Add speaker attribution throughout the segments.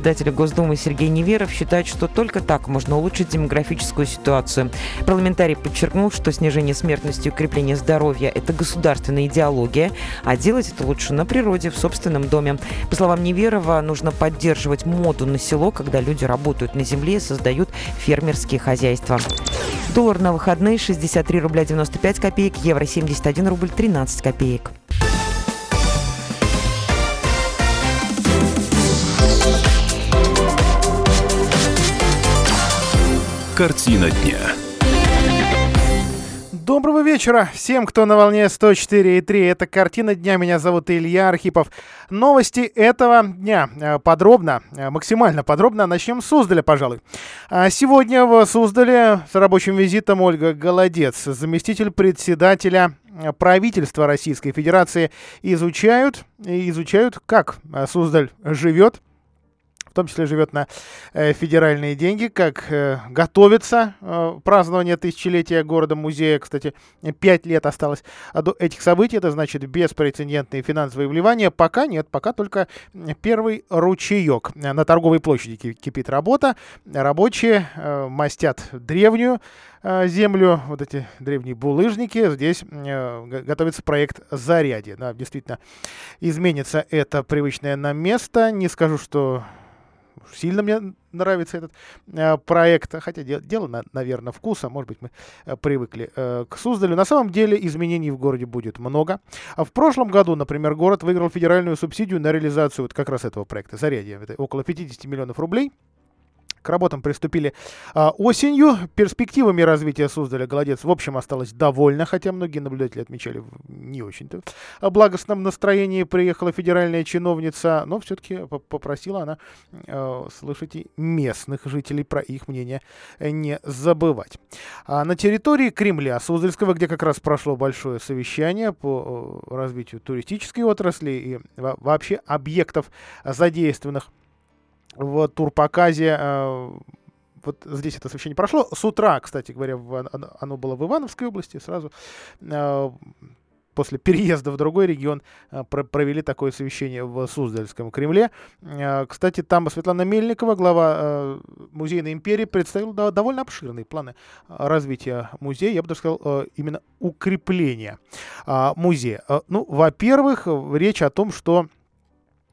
Speaker 1: председателя Госдумы Сергей Неверов считает, что только так можно улучшить демографическую ситуацию. Парламентарий подчеркнул, что снижение смертности и укрепление здоровья – это государственная идеология, а делать это лучше на природе, в собственном доме. По словам Неверова, нужно поддерживать моду на село, когда люди работают на земле и создают фермерские хозяйства. Доллар на выходные 63 рубля 95 копеек, евро 71 рубль 13 копеек.
Speaker 2: Картина дня.
Speaker 3: Доброго вечера всем, кто на волне 104.3. Это «Картина дня». Меня зовут Илья Архипов. Новости этого дня э, подробно, э, максимально подробно. Начнем с Суздаля, пожалуй. А сегодня в Суздале с рабочим визитом Ольга Голодец, заместитель председателя э, правительства Российской Федерации, изучают, изучают, как Суздаль живет, в том числе живет на э, федеральные деньги, как э, готовится э, празднование тысячелетия города-музея. Кстати, пять лет осталось до этих событий, это значит беспрецедентные финансовые вливания. Пока нет, пока только первый ручеек. На торговой площади кипит работа, рабочие э, мастят древнюю э, землю, вот эти древние булыжники. Здесь э, готовится проект «Зарядье». Да, действительно, изменится это привычное нам место. Не скажу, что сильно мне нравится этот э, проект, хотя де, дело, на, наверное, вкуса, может быть, мы э, привыкли э, к Суздалю. На самом деле изменений в городе будет много. А в прошлом году, например, город выиграл федеральную субсидию на реализацию вот как раз этого проекта «Зарядье». Это около 50 миллионов рублей. К работам приступили а, осенью. Перспективами развития Суздаля Голодец, в общем, осталось довольно, хотя многие наблюдатели отмечали не очень-то о благостном настроении. Приехала федеральная чиновница, но все-таки попросила она, э, слышите, местных жителей про их мнение не забывать. А на территории Кремля Суздальского, где как раз прошло большое совещание по развитию туристической отрасли и вообще объектов, задействованных в турпоказе э, вот здесь это освещение прошло. С утра, кстати говоря, в, оно было в Ивановской области, сразу э, после переезда в другой регион э, про провели такое совещание в Суздальском Кремле. Кстати, там Светлана Мельникова, глава э, Музейной империи, представила довольно обширные планы развития музея, я бы даже сказал, именно укрепления э, музея. Ну, во-первых, речь о том, что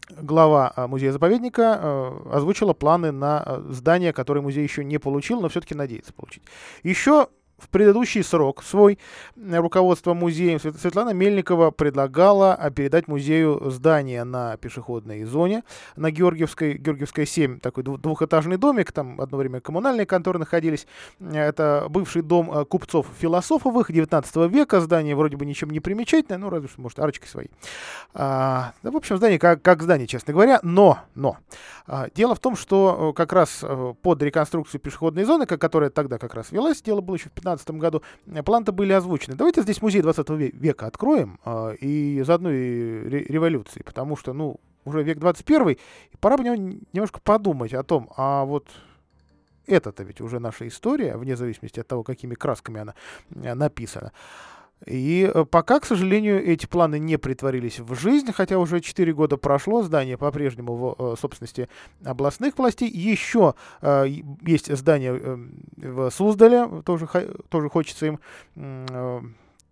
Speaker 3: глава а, музея-заповедника э, озвучила планы на э, здание, которое музей еще не получил, но все-таки надеется получить. Еще в предыдущий срок свой руководство музеем Светлана Мельникова предлагала а, передать музею здание на пешеходной зоне на Георгиевской, Георгиевской 7, такой двухэтажный домик, там одно время коммунальные конторы находились. Это бывший дом а, купцов философовых 19 века, здание вроде бы ничем не примечательное, ну разве что, может, арочкой своей. А, да, в общем, здание как, как здание, честно говоря, но, но. А, дело в том, что как раз э, под реконструкцию пешеходной зоны, которая тогда как раз велась, дело было еще в 15 2015 году, э, планы-то были озвучены. Давайте здесь музей 20 века откроем э, и заодно и революции, потому что, ну, уже век 21, и пора бы немножко подумать о том, а вот это-то ведь уже наша история, вне зависимости от того, какими красками она э, написана. И э, пока, к сожалению, эти планы не притворились в жизнь, хотя уже 4 года прошло, здание по-прежнему в э, собственности областных властей. Еще э, есть здание э, в Суздале, тоже, тоже хочется им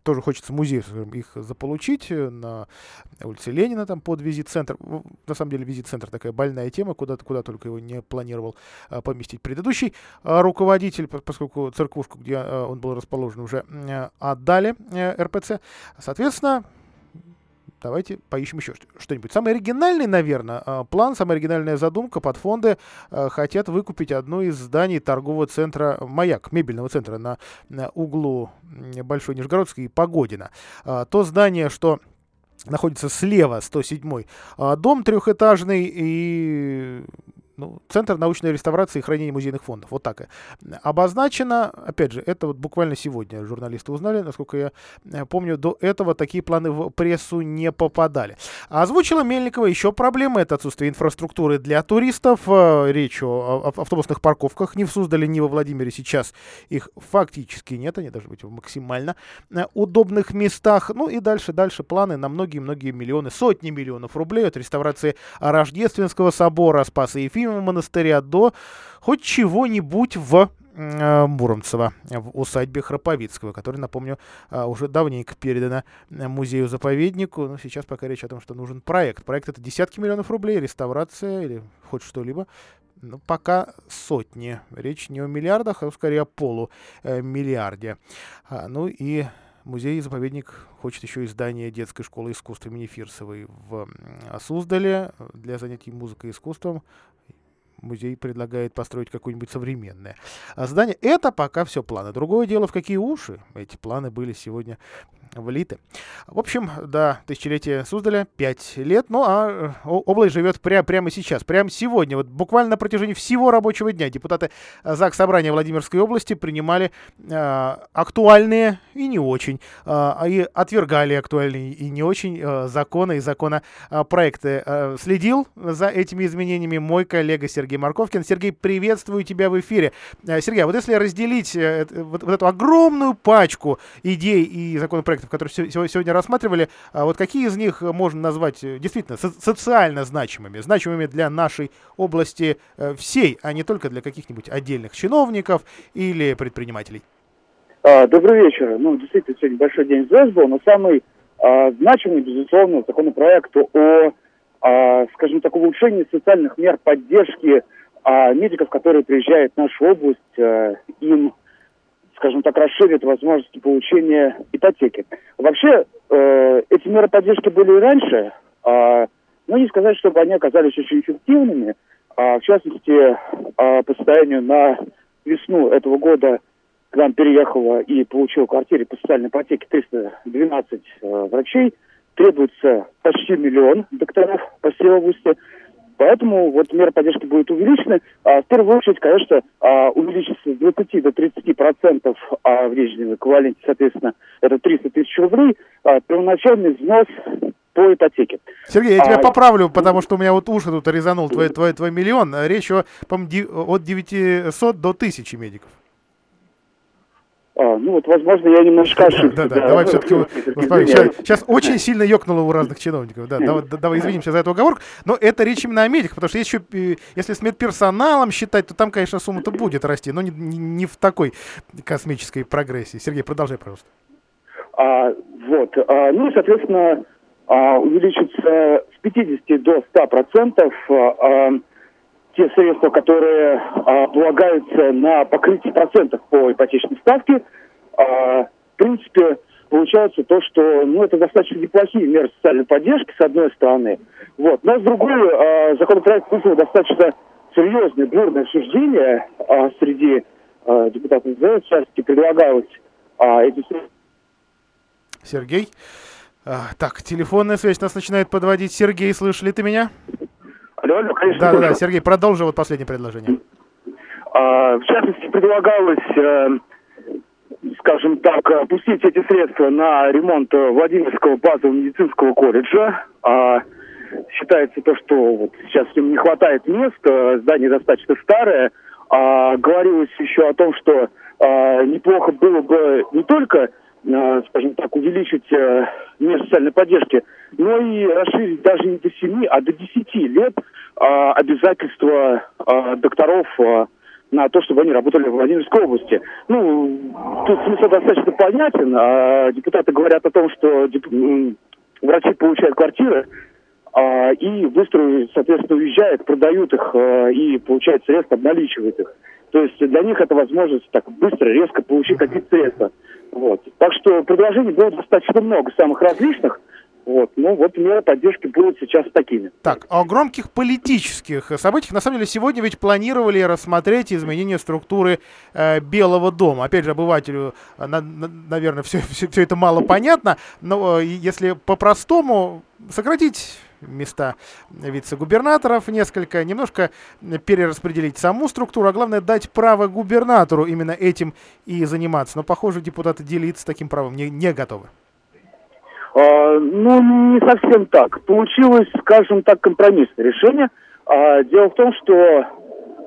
Speaker 3: тоже хочется музей их заполучить э, на улице Ленина, там под визит-центр. На самом деле визит-центр такая больная тема, куда, куда только его не планировал а, поместить предыдущий а, руководитель, поскольку церквушку, где а, он был расположен, уже а, отдали а, РПЦ. Соответственно, давайте поищем еще что-нибудь. Самый оригинальный, наверное, а, план, самая оригинальная задумка под фонды а, хотят выкупить одно из зданий торгового центра «Маяк», мебельного центра на, углу Большой Нижегородской и Погодина. А, то здание, что находится слева, 107 дом трехэтажный и ну, Центр научной реставрации и хранения музейных фондов. Вот так обозначено. Опять же, это вот буквально сегодня журналисты узнали. Насколько я э, помню, до этого такие планы в прессу не попадали. Озвучила Мельникова еще проблемы. Это отсутствие инфраструктуры для туристов. Э, речь о автобусных парковках. Ни в Суздале, ни во Владимире сейчас их фактически нет. Они должны быть в максимально э, удобных местах. Ну и дальше, дальше планы на многие-многие миллионы, сотни миллионов рублей от реставрации Рождественского собора, Спаса Ефимова, монастыря до хоть чего-нибудь в Э, Муромцева в усадьбе Храповицкого, которая, напомню, э, уже давненько передана э, музею-заповеднику. Но сейчас пока речь о том, что нужен проект. Проект это десятки миллионов рублей, реставрация или хоть что-либо. Ну, пока сотни. Речь не о миллиардах, а скорее о полумиллиарде. А, ну и Музей-заповедник хочет еще издание детской школы искусства имени Фирсовой в Суздале для занятий музыкой и искусством музей предлагает построить какое-нибудь современное здание. Это пока все планы. Другое дело, в какие уши эти планы были сегодня влиты. В общем, до тысячелетия Суздаля 5 лет, ну а э, область живет пря прямо сейчас, прямо сегодня. Вот буквально на протяжении всего рабочего дня депутаты ЗАГС Собрания Владимирской области принимали э, актуальные и не очень, э, и отвергали актуальные и не очень э, законы и законопроекты. Э, следил за этими изменениями мой коллега Сергей Марковкин. Сергей, приветствую тебя в эфире. Э, Сергей, а вот если разделить э, вот, вот эту огромную пачку идей и законопроектов, проектов, которые сегодня рассматривали, а вот какие из них можно назвать э, действительно социально значимыми, значимыми для нашей области э, всей, а не только для каких-нибудь отдельных чиновников или предпринимателей?
Speaker 4: А, добрый вечер. Ну, действительно, сегодня большой день ЗЭС был, но самый а, значимый, безусловно, законопроект о, а, скажем так, улучшении социальных мер поддержки а, медиков, которые приезжают в нашу область, а, им скажем так, расширит возможности получения ипотеки. Вообще, э, эти меры поддержки были и раньше, э, но не сказать, чтобы они оказались очень эффективными. А, в частности, э, по состоянию на весну этого года к нам переехало и получил квартире по социальной ипотеке 312 э, врачей. Требуется почти миллион докторов по всей области. Поэтому вот мера поддержки будет увеличена. А, в первую очередь, конечно, а, увеличится с 20 до 30 процентов а, в денежном эквиваленте, соответственно, это 300 тысяч рублей. А, первоначальный взнос по ипотеке.
Speaker 3: Сергей, я тебя а, поправлю, потому что у меня вот уши тут резанул твой, твой, твой миллион. Речь о, от 900 до 1000 медиков.
Speaker 4: А, ну вот, возможно, я немножко ошибся.
Speaker 3: Да, да, да. давай все-таки... Сейчас, сейчас очень сильно ёкнуло у разных чиновников. Да, давай, давай извинимся за эту оговорку. Но это речь именно о медиках, потому что еще, э, если с медперсоналом считать, то там, конечно, сумма-то будет расти, но не, не, в такой космической прогрессии. Сергей, продолжай, пожалуйста.
Speaker 4: А, вот. А, ну соответственно, а, увеличится с 50 до 100 процентов а, те средства, которые а, полагаются на покрытие процентов по ипотечной ставке, а, в принципе, получается то, что ну, это достаточно неплохие меры социальной поддержки, с одной стороны. Вот. Но с другой, а, законопроект вызвал достаточно серьезное, бурное обсуждение а, среди а, депутатов ЗЭ, в частности, предлагалось а, эти
Speaker 3: Сергей? А, так, телефонная связь нас начинает подводить. Сергей, слышали ты меня?
Speaker 4: Алло, алло, конечно.
Speaker 3: Да, да, да, Сергей, продолжи вот последнее предложение.
Speaker 4: А, в частности, предлагалось, э, скажем так, опустить эти средства на ремонт Владимирского базового медицинского колледжа. А, считается то, что вот сейчас им не хватает мест, здание достаточно старое. А, говорилось еще о том, что а, неплохо было бы не только скажем так, увеличить э, меры социальной поддержки, но и расширить даже не до 7, а до 10 лет э, обязательства докторов на то, чтобы они работали в Владимирской области. Ну, тут смысл достаточно понятен. А депутаты говорят о том, что врачи получают квартиры, и быстро, соответственно, уезжают, продают их и получают средства, обналичивают их. То есть для них это возможность так быстро, резко получить какие-то средства. Вот. Так что предложений было достаточно много, самых различных. Вот. Ну вот меры поддержки будут сейчас такими.
Speaker 3: Так, о громких политических событиях. На самом деле сегодня ведь планировали рассмотреть изменение структуры э, Белого дома. Опять же, обывателю, э, на, на, наверное, все, все, все это мало понятно, но э, если по-простому сократить места вице-губернаторов несколько, немножко перераспределить саму структуру, а главное дать право губернатору именно этим и заниматься. Но, похоже, депутаты делиться таким правом не, не готовы.
Speaker 4: А, ну, не совсем так. Получилось, скажем так, компромиссное решение. А, дело в том, что,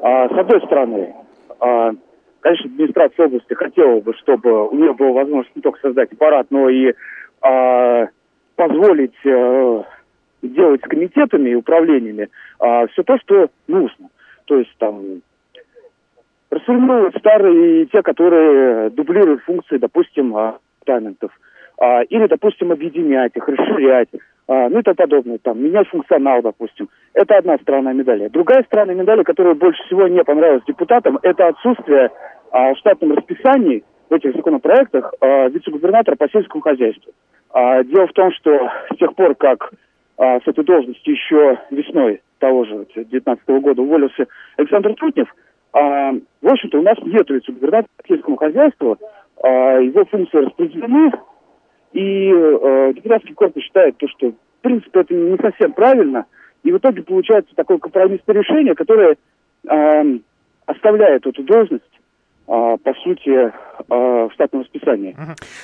Speaker 4: а, с одной стороны, а, конечно, администрация области хотела бы, чтобы у нее была возможность не только создать аппарат, но и а, позволить а, делать с комитетами и управлениями а, все то, что нужно. то есть там расформировать старые, те, которые дублируют функции, допустим, департаментов, а, или, допустим, объединять их, расширять, а, ну и тому подобное, там, менять функционал, допустим. Это одна сторона медали. Другая сторона медали, которая больше всего не понравилась депутатам, это отсутствие а, в штатном расписании в этих законопроектах а, вице-губернатора по сельскому хозяйству. А, дело в том, что с тех пор, как а, с этой должности еще весной того же 2019 года уволился Александр Трутнев, а, в общем-то, у нас нет вице-губернатора по сельскому хозяйству, а, его функции распределены, и э, депутатский корпус считает, то, что, в принципе, это не совсем правильно, и в итоге получается такое компромиссное решение, которое э, оставляет эту должность а, по сути, а, в штатном расписании.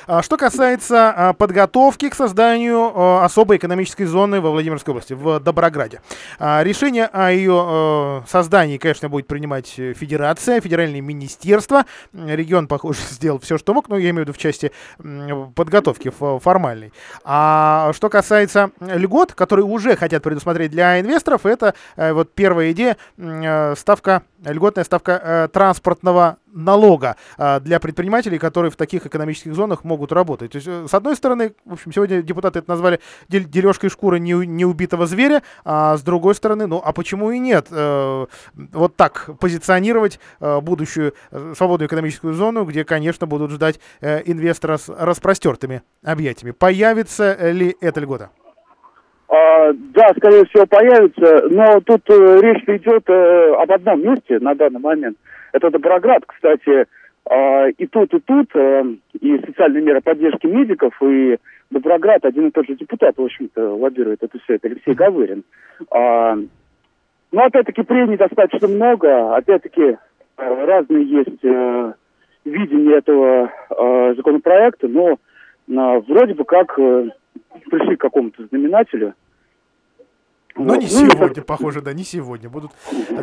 Speaker 3: А что касается подготовки к созданию особой экономической зоны во Владимирской области, в Доброграде. Решение о ее создании, конечно, будет принимать Федерация, Федеральное министерство. Регион, похоже, сделал все, что мог, но я имею в виду в части подготовки формальной. А что касается льгот, которые уже хотят предусмотреть для инвесторов, это э, вот первая идея, ставка, льготная ставка э, транспортного налога а, для предпринимателей, которые в таких экономических зонах могут работать. То есть, э, с одной стороны, в общем, сегодня депутаты это назвали дележкой шкуры неубитого зверя, а с другой стороны, ну, а почему и нет? Э, вот так позиционировать э, будущую свободную экономическую зону, где, конечно, будут ждать инвестора с распростертыми объятиями. Появится ли эта льгота?
Speaker 4: А, да, скорее всего, появится, но тут э, речь идет э, об одном месте на данный момент – это Доброград, кстати, э, и тут, и тут, э, и социальные меры поддержки медиков, и Доброград, один и тот же депутат, в общем-то, лоббирует это все, это Алексей Гавырин. А, но, опять-таки, прений достаточно много, опять-таки, э, разные есть э, видения этого э, законопроекта, но э, вроде бы как э, пришли к какому-то знаменателю –
Speaker 3: но не ну, сегодня, похоже, да, не сегодня будут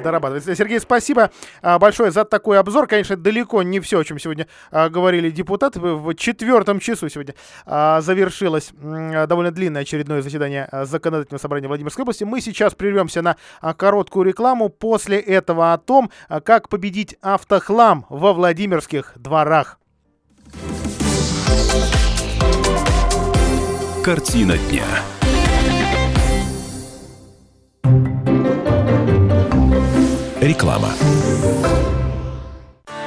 Speaker 3: дорабатывать. Сергей, спасибо а, большое за такой обзор. Конечно, далеко не все, о чем сегодня а, говорили депутаты. В четвертом часу сегодня а, завершилось довольно длинное очередное заседание Законодательного собрания Владимирской области. Мы сейчас прервемся на короткую рекламу. После этого о том, как победить автохлам во Владимирских дворах.
Speaker 2: Картина дня. Реклама.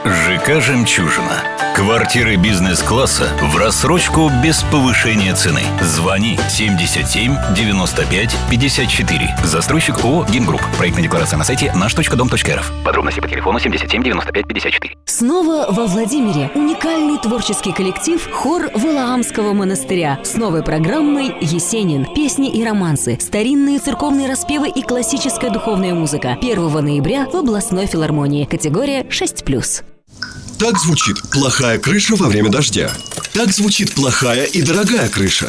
Speaker 2: ЖК «Жемчужина». Квартиры бизнес-класса в рассрочку без повышения цены. Звони 77 95 54. Застройщик ООО «Гимгрупп». Проектная декларация на сайте наш.дом.рф. Подробности по телефону 77 95 54.
Speaker 5: Снова во Владимире уникальный творческий коллектив хор Валаамского монастыря с новой программой «Есенин. Песни и романсы. Старинные церковные распевы и классическая духовная музыка. 1 ноября в областной филармонии. Категория 6+.
Speaker 6: Так звучит плохая крыша во время дождя. Так звучит плохая и дорогая крыша.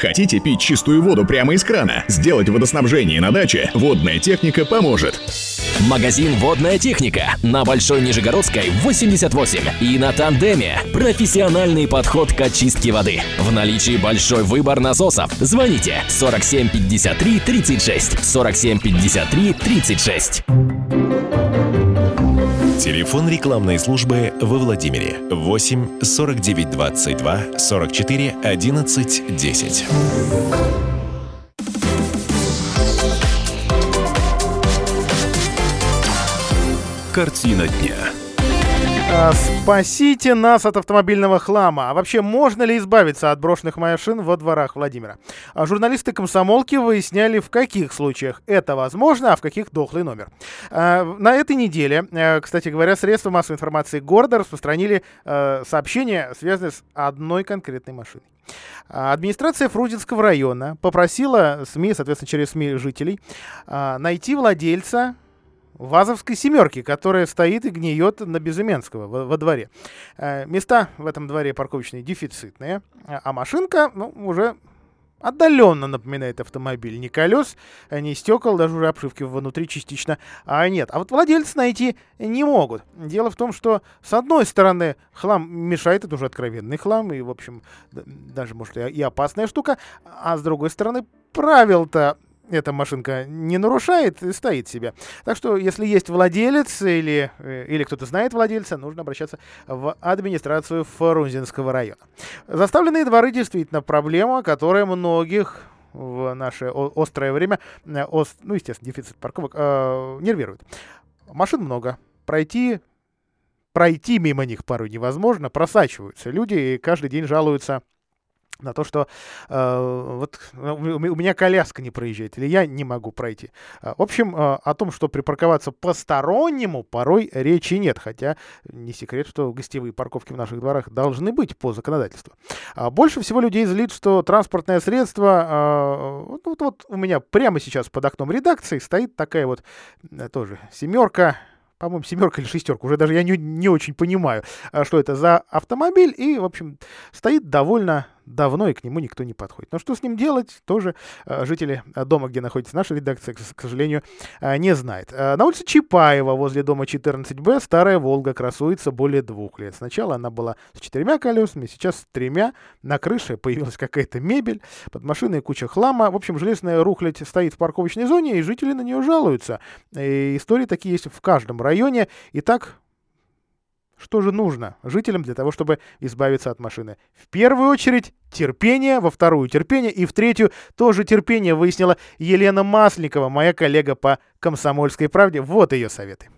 Speaker 7: Хотите пить чистую воду прямо из крана? Сделать водоснабжение на даче? Водная техника поможет.
Speaker 8: Магазин «Водная техника» на Большой Нижегородской 88 и на Тандеме. Профессиональный подход к очистке воды. В наличии большой выбор насосов. Звоните 47 53 36 47 53 36.
Speaker 2: Телефон рекламной службы во Владимире 8 49 22 44 11 10. Картина дня.
Speaker 3: А, спасите нас от автомобильного хлама. А вообще, можно ли избавиться от брошенных машин во дворах Владимира? А журналисты комсомолки выясняли, в каких случаях это возможно, а в каких дохлый номер. А, на этой неделе, э, кстати говоря, средства массовой информации города распространили э, сообщения, связанные с одной конкретной машиной. Администрация Фрунзенского района попросила СМИ, соответственно, через СМИ жителей, найти владельца ВАЗовской семерки, которая стоит и гниет на Безыменского во, во дворе. Э, места в этом дворе парковочные дефицитные, а машинка ну, уже отдаленно напоминает автомобиль. Ни колес, ни стекол, даже уже обшивки внутри частично а нет. А вот владельцы найти не могут. Дело в том, что с одной стороны хлам мешает, это уже откровенный хлам, и, в общем, даже, может, и опасная штука, а с другой стороны правил-то эта машинка не нарушает и стоит себе. Так что, если есть владелец или, э, или кто-то знает владельца, нужно обращаться в администрацию Фрунзенского района. Заставленные дворы действительно проблема, которая многих в наше острое время, э, ост, ну, естественно, дефицит парковок, э, нервирует. Машин много. Пройти пройти мимо них порой невозможно, просачиваются люди и каждый день жалуются на то, что э, вот у меня коляска не проезжает, или я не могу пройти. Э, в общем, э, о том, что припарковаться постороннему, порой речи нет, хотя не секрет, что гостевые парковки в наших дворах должны быть по законодательству. А больше всего людей злит, что транспортное средство, э, вот, вот, у меня прямо сейчас под окном редакции стоит такая вот э, тоже семерка, по-моему, семерка или шестерка, уже даже я не, не очень понимаю, э, что это за автомобиль, и, в общем, стоит довольно давно, и к нему никто не подходит. Но что с ним делать, тоже э, жители э, дома, где находится наша редакция, к, сожалению, э, не знает. На улице Чапаева, возле дома 14Б, старая «Волга» красуется более двух лет. Сначала она была с четырьмя колесами, сейчас с тремя. На крыше появилась какая-то мебель, под машиной куча хлама. В общем, железная рухлядь стоит в парковочной зоне, и жители на нее жалуются. И истории такие есть в каждом районе. И так что же нужно жителям для того, чтобы избавиться от машины? В первую очередь терпение, во вторую терпение и в третью тоже терпение, выяснила Елена Масленникова, моя коллега по «Комсомольской правде». Вот ее советы.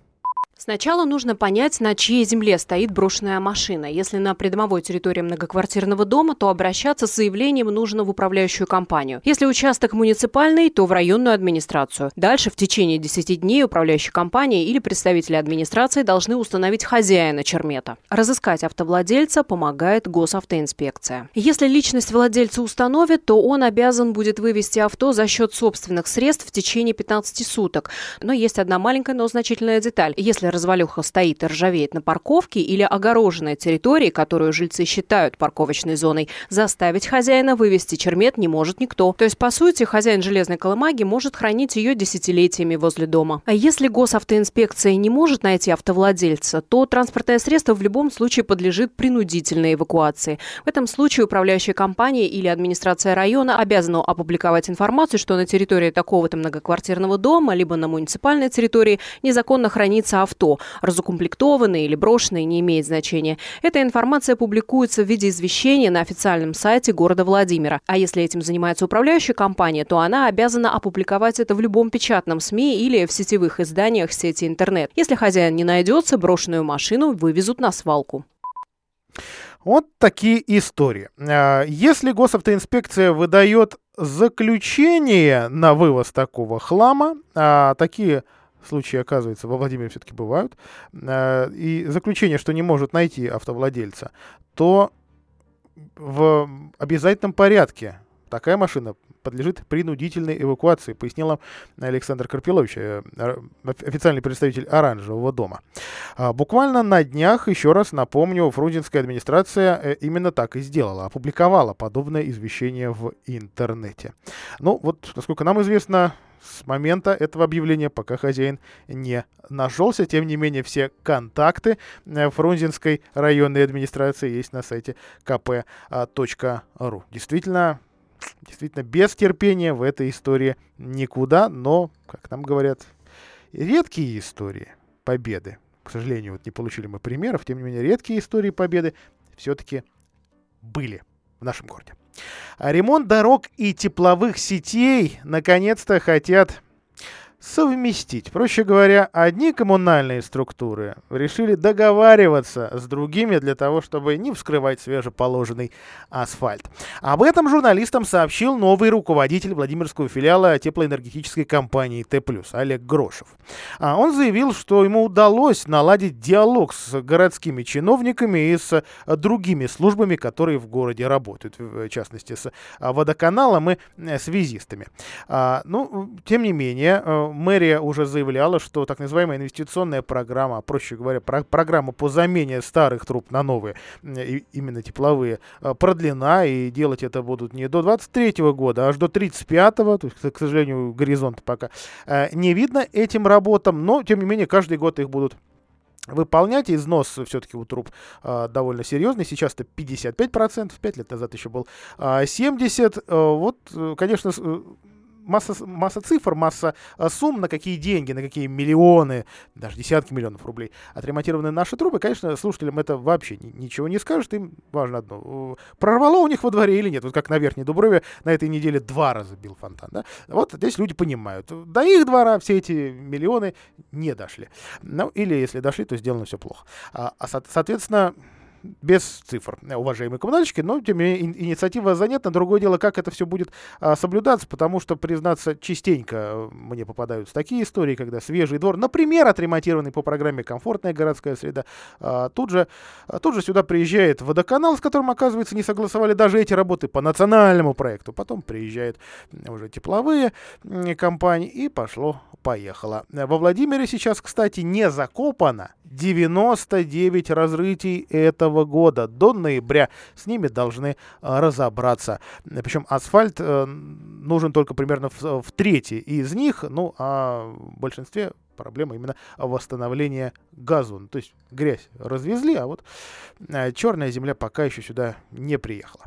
Speaker 9: Сначала нужно понять, на чьей земле стоит брошенная машина. Если на придомовой территории многоквартирного дома, то обращаться с заявлением нужно в управляющую компанию. Если участок муниципальный, то в районную администрацию. Дальше в течение 10 дней управляющая компания или представители администрации должны установить хозяина чермета. Разыскать автовладельца помогает госавтоинспекция. Если личность владельца установит, то он обязан будет вывести авто за счет собственных средств в течение 15 суток. Но есть одна маленькая, но значительная деталь. Если развалюха стоит и ржавеет на парковке или огороженной территории, которую жильцы считают парковочной зоной, заставить хозяина вывести чермет не может никто. То есть, по сути, хозяин железной колымаги может хранить ее десятилетиями возле дома. А если госавтоинспекция не может найти автовладельца, то транспортное средство в любом случае подлежит принудительной эвакуации. В этом случае управляющая компания или администрация района обязана опубликовать информацию, что на территории такого-то многоквартирного дома, либо на муниципальной территории незаконно хранится авто авто, разукомплектованные или брошенные, не имеет значения. Эта информация публикуется в виде извещения на официальном сайте города Владимира. А если этим занимается управляющая компания, то она обязана опубликовать это в любом печатном СМИ или в сетевых изданиях сети интернет. Если хозяин не найдется, брошенную машину вывезут на свалку.
Speaker 3: Вот такие истории. А, если госавтоинспекция выдает заключение на вывоз такого хлама, а такие случаи, оказывается, во Владимире все-таки бывают, э, и заключение, что не может найти автовладельца, то в обязательном порядке такая машина подлежит принудительной эвакуации, пояснила Александр Карпилович, э, официальный представитель Оранжевого дома. А, буквально на днях, еще раз напомню, фрунзенская администрация э, именно так и сделала, опубликовала подобное извещение в интернете. Ну, вот, насколько нам известно, с момента этого объявления, пока хозяин не нашелся. Тем не менее, все контакты э, Фрунзенской районной администрации есть на сайте kp.ru. Действительно, действительно, без терпения в этой истории никуда, но, как нам говорят, редкие истории победы, к сожалению, вот не получили мы примеров, тем не менее, редкие истории победы все-таки были в нашем городе. Ремонт дорог и тепловых сетей наконец-то хотят совместить. Проще говоря, одни коммунальные структуры решили договариваться с другими для того, чтобы не вскрывать свежеположенный асфальт. Об этом журналистам сообщил новый руководитель Владимирского филиала теплоэнергетической компании Т+, Олег Грошев. А он заявил, что ему удалось наладить диалог с городскими чиновниками и с другими службами, которые в городе работают, в частности, с водоканалом и связистами. А, ну, тем не менее, мэрия уже заявляла, что так называемая инвестиционная программа, проще говоря, про программа по замене старых труб на новые, именно тепловые, продлена, и делать это будут не до 23 года, а аж до 35-го, то есть, к сожалению, горизонта пока не видно этим работам, но, тем не менее, каждый год их будут выполнять. Износ все-таки у труб э, довольно серьезный. Сейчас это 55%, 5 лет назад еще был э, 70%. Э, вот, конечно, масса, масса цифр, масса а, сумм, на какие деньги, на какие миллионы, даже десятки миллионов рублей отремонтированы наши трубы, конечно, слушателям это вообще ничего не скажет. Им важно одно. Прорвало у них во дворе или нет. Вот как на Верхней Дуброве на этой неделе два раза бил фонтан. Да? Вот здесь люди понимают. До их двора все эти миллионы не дошли. Ну, или если дошли, то сделано все плохо. А, а соответственно, без цифр, уважаемые коммунальщики, но тем не менее инициатива занятна. Другое дело, как это все будет а, соблюдаться, потому что, признаться, частенько э, мне попадаются такие истории, когда свежий двор, например, отремонтированный по программе «Комфортная городская среда», а, тут, же, а, тут же сюда приезжает водоканал, с которым, оказывается, не согласовали даже эти работы по национальному проекту. Потом приезжают уже тепловые компании, и пошло-поехало. Во Владимире сейчас, кстати, не закопано 99 разрытий этого года. До ноября с ними должны а, разобраться. Причем асфальт э, нужен только примерно в, в трети из них, ну а в большинстве проблема именно восстановления газу. То есть грязь развезли, а вот э, черная земля пока еще сюда не приехала.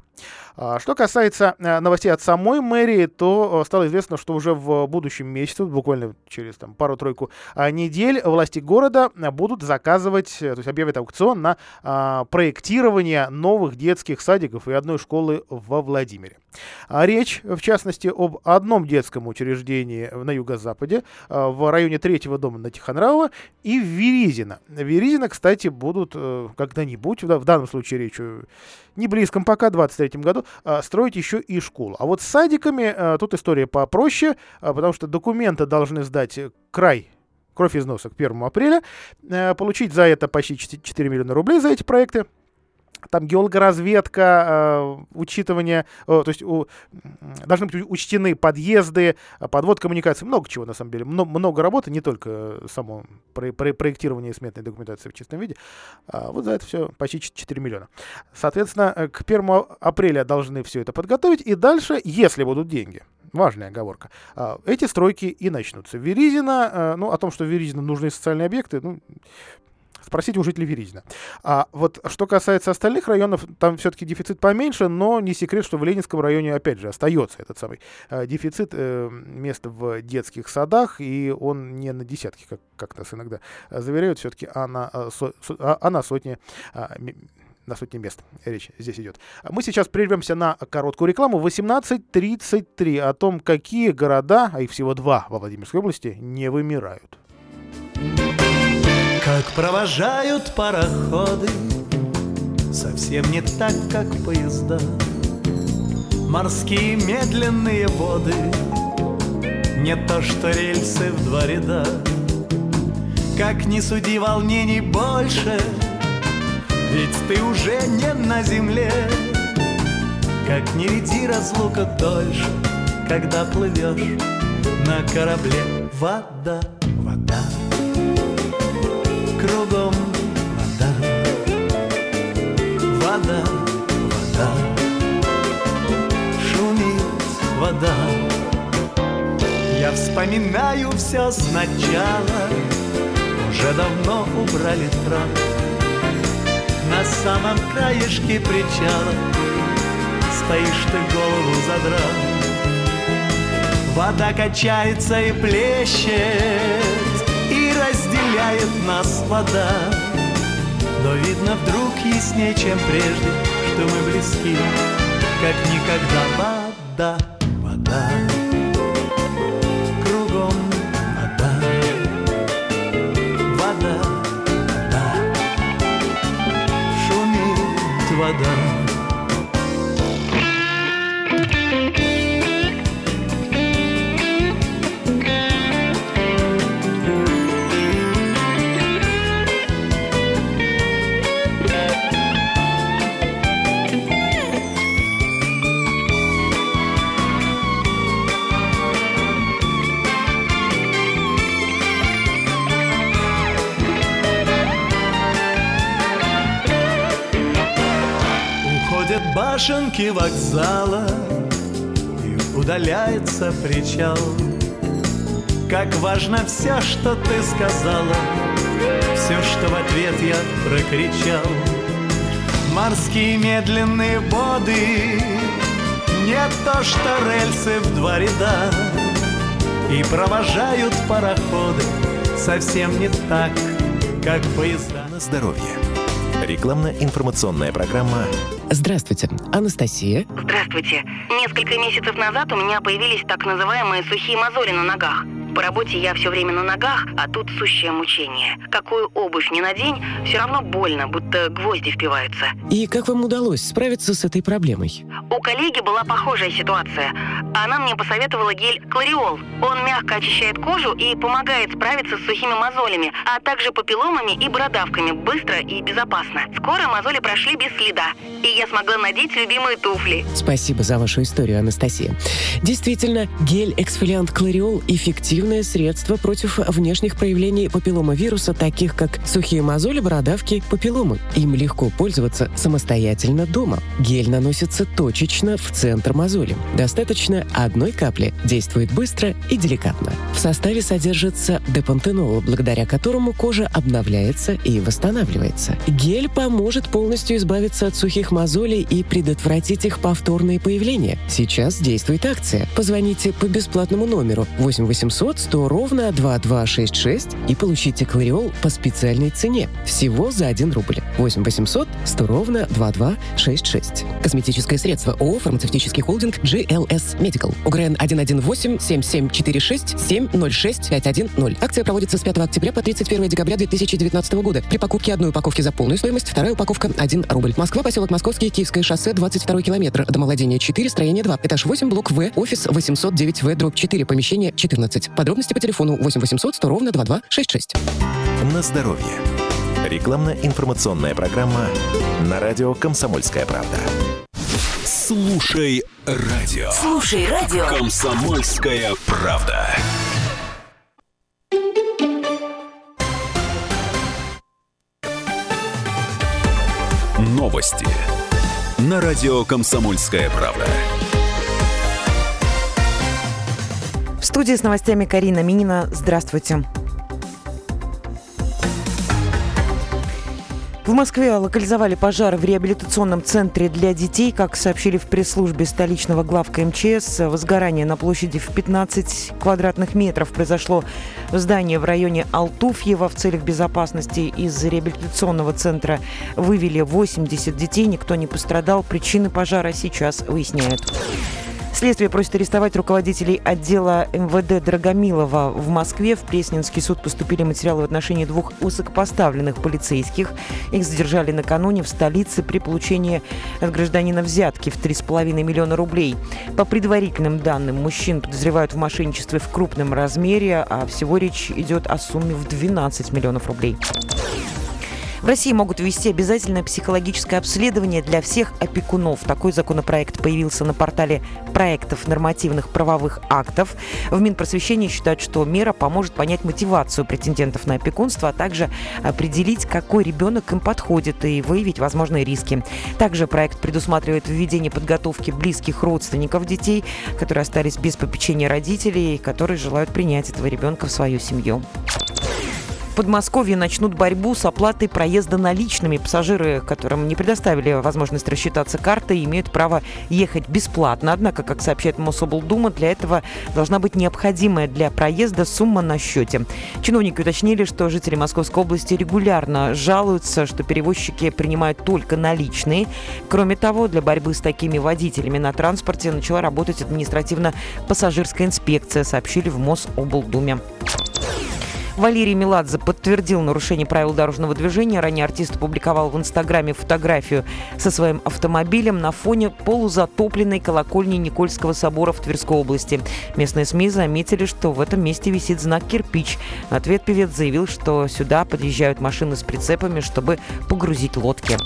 Speaker 3: А, что касается э, новостей от самой мэрии, то э, стало известно, что уже в будущем месяце, буквально через там, пару-тройку а, недель, власти города будут заказывать, то есть объявят аукцион на а, проектирование новых детских садиков и одной школы во Владимире. Речь, в частности, об одном детском учреждении на юго-западе, в районе третьего дома на Тихонравова и Веризина. Веризина, кстати, будут э, когда-нибудь, в данном случае речь не близком пока, 23 году, а, строить еще и школу. А вот с садиками а, тут история попроще, а, потому что документы должны сдать край кровь из к 1 апреля, получить за это почти 4 миллиона рублей за эти проекты там геологоразведка, э, учитывание, э, то есть у, должны быть учтены подъезды, подвод коммуникации, много чего на самом деле, много, работы, не только само про, про, проектирование сметной документации в чистом виде. А вот за это все почти 4 миллиона. Соответственно, э, к 1 апреля должны все это подготовить, и дальше, если будут деньги, важная оговорка, а, эти стройки и начнутся. Веризина, э, ну, о том, что Веризина нужны социальные объекты, ну, Спросите у жителей Веризина. А вот что касается остальных районов, там все-таки дефицит поменьше, но не секрет, что в Ленинском районе, опять же, остается этот самый э, дефицит э, мест в детских садах, и он не на десятки, как, как нас иногда заверяют, все-таки, а на, со, а, а на сотни а, на сотни мест речь здесь идет. Мы сейчас прервемся на короткую рекламу. 18.33 о том, какие города, а их всего два во Владимирской области, не вымирают.
Speaker 10: Как провожают пароходы. Совсем не так, как поезда. Морские медленные воды. Не то, что рельсы в два ряда. Как не суди волнений больше. Ведь ты уже не на земле. Как не лети разлука дольше Когда плывешь на корабле. Вода, вода вода, вода, шумит вода. Я вспоминаю все сначала, уже давно убрали трап. На самом краешке причала стоишь ты голову задрав. Вода качается и плещет, разделяет нас вода Но видно вдруг яснее, чем прежде Что мы близки, как никогда. Вода, вода Кругом Вода, вода Шумит вода башенки вокзала И удаляется причал. Как важно все, что ты сказала Все, что в ответ я прокричал. Морские медленные воды Не то, что рельсы в два ряда И провожают пароходы Совсем не так, как поезда.
Speaker 11: На здоровье. Рекламно-информационная программа
Speaker 12: Здравствуйте, Анастасия.
Speaker 13: Здравствуйте. Несколько месяцев назад у меня появились так называемые сухие мозоли на ногах. По работе я все время на ногах, а тут сущее мучение. Какую обувь не надень, все равно больно, будто гвозди впиваются.
Speaker 12: И как вам удалось справиться с этой проблемой?
Speaker 13: У коллеги была похожая ситуация. Она мне посоветовала гель Клариол. Он мягко очищает кожу и помогает справиться с сухими мозолями, а также папилломами и бородавками быстро и безопасно. Скоро мозоли прошли без следа, и я смогла надеть любимые туфли.
Speaker 12: Спасибо за вашу историю, Анастасия. Действительно, гель-эксфолиант Клариол эффективный эффективное средство против внешних проявлений папилломавируса, таких как сухие мозоли, бородавки, папилломы. Им легко пользоваться самостоятельно дома. Гель наносится точечно в центр мозоли. Достаточно одной капли. Действует быстро и деликатно. В составе содержится депантенол, благодаря которому кожа обновляется и восстанавливается. Гель поможет полностью избавиться от сухих мозолей и предотвратить их повторные появления. Сейчас действует акция. Позвоните по бесплатному номеру 8 800 800 100 ровно 2266 и получите Клариол по специальной цене. Всего за 1 рубль. 8 800 100 ровно 2266. Косметическое средство ООО «Фармацевтический холдинг GLS Medical». УГРН 118 7746 706 510. Акция проводится с 5 октября по 31 декабря 2019 года. При покупке одной упаковки за полную стоимость, вторая упаковка 1 рубль. Москва, поселок Московский, Киевское шоссе, 22 километр. Домовладение 4, строение 2, этаж 8, блок В, офис 809В, дробь 4, помещение 14. Подробности по телефону 8 800 100 ровно 2266.
Speaker 11: На здоровье. Рекламно-информационная программа на радио «Комсомольская правда».
Speaker 2: Слушай радио.
Speaker 5: Слушай радио.
Speaker 2: «Комсомольская правда». Новости на радио «Комсомольская правда».
Speaker 1: В студии с новостями Карина Минина. Здравствуйте. В Москве локализовали пожар в реабилитационном центре для детей. Как сообщили в пресс-службе столичного главка МЧС, возгорание на площади в 15 квадратных метров произошло в здании в районе Алтуфьева. В целях безопасности из реабилитационного центра вывели 80 детей. Никто не пострадал. Причины пожара сейчас выясняют. Следствие просит арестовать руководителей отдела МВД Драгомилова в Москве. В Пресненский суд поступили материалы в отношении двух высокопоставленных полицейских. Их задержали накануне в столице при получении от гражданина взятки в 3,5 миллиона рублей. По предварительным данным, мужчин подозревают в мошенничестве в крупном размере, а всего речь идет о сумме в 12 миллионов рублей. В России могут ввести обязательное психологическое обследование для всех опекунов. Такой законопроект появился на портале проектов нормативных правовых актов. В Минпросвещении считают, что мера поможет понять мотивацию претендентов на опекунство, а также определить, какой ребенок им подходит и выявить возможные риски. Также проект предусматривает введение подготовки близких родственников детей, которые остались без попечения родителей, которые желают принять этого ребенка в свою семью. Подмосковье начнут борьбу с оплатой проезда наличными. Пассажиры, которым не предоставили возможность рассчитаться картой, имеют право ехать бесплатно. Однако, как сообщает Мособлдума, для этого должна быть необходимая для проезда сумма на счете. Чиновники уточнили, что жители Московской области регулярно жалуются, что перевозчики принимают только наличные. Кроме того, для борьбы с такими водителями на транспорте начала работать административно-пассажирская инспекция, сообщили в Мособлдуме. Валерий Меладзе подтвердил нарушение правил дорожного движения. Ранее артист опубликовал в Инстаграме фотографию со своим автомобилем на фоне полузатопленной колокольни Никольского собора в Тверской области. Местные СМИ заметили, что в этом месте висит знак «Кирпич». В ответ певец заявил, что сюда подъезжают машины с прицепами, чтобы погрузить лодки.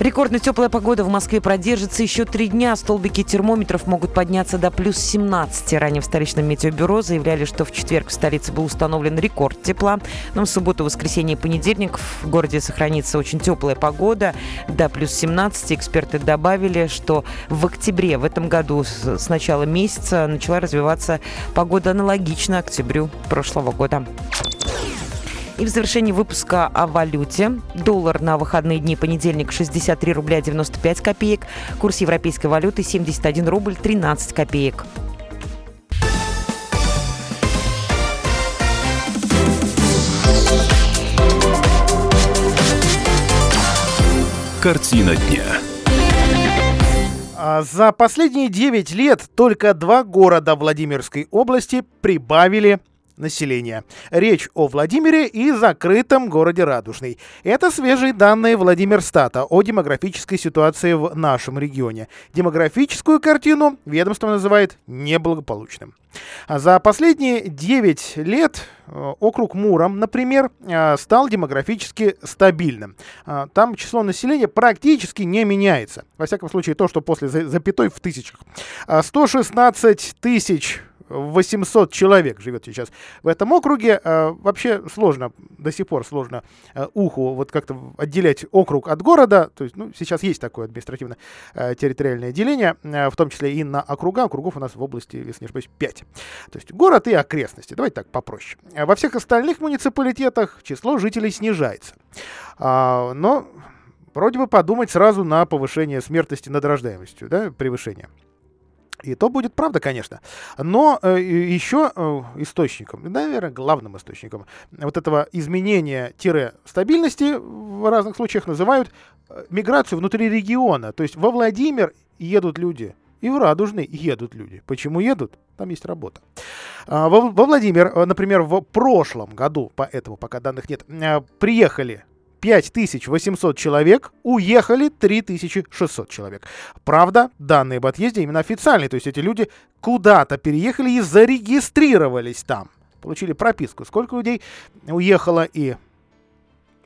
Speaker 1: Рекордно теплая погода в Москве продержится еще три дня. Столбики термометров могут подняться до плюс 17. Ранее в столичном метеобюро заявляли, что в четверг в столице был установлен рекорд тепла. Но в субботу, воскресенье и понедельник в городе сохранится очень теплая погода до плюс 17. Эксперты добавили, что в октябре в этом году с начала месяца начала развиваться погода аналогично октябрю прошлого года. И в завершении выпуска о валюте. Доллар на выходные дни понедельник 63 рубля 95 копеек. Курс европейской валюты 71 рубль 13 копеек.
Speaker 2: Картина дня.
Speaker 3: А За последние 9 лет только два города Владимирской области прибавили населения. Речь о Владимире и закрытом городе Радужный. Это свежие данные Владимирстата о демографической ситуации в нашем регионе. Демографическую картину ведомство называет неблагополучным. За последние 9 лет э, округ Муром, например, э, стал демографически стабильным. А, там число населения практически не меняется. Во всяком случае, то, что после запятой в тысячах. 116 а тысяч 800 человек живет сейчас в этом округе. Э, вообще сложно, до сих пор сложно э, уху вот как-то отделять округ от города. То есть, ну, сейчас есть такое административно-территориальное э, деление, в том числе и на округа. Округов у нас в области, если не ошибаюсь, 5. То есть город и окрестности. Давайте так попроще. Во всех остальных муниципалитетах число жителей снижается. А, но вроде бы подумать сразу на повышение смертности над рождаемостью, да, превышение. И то будет правда, конечно. Но э, еще э, источником, наверное, главным источником вот этого изменения-стабильности в разных случаях называют э, миграцию внутри региона. То есть во Владимир едут люди, и в Радужный едут люди. Почему едут? Там есть работа. А, во, во Владимир, э, например, в прошлом году, поэтому пока данных нет, э, приехали 5800 человек, уехали 3600 человек. Правда, данные об отъезде именно официальные, то есть эти люди куда-то переехали и зарегистрировались там. Получили прописку. Сколько людей уехало и,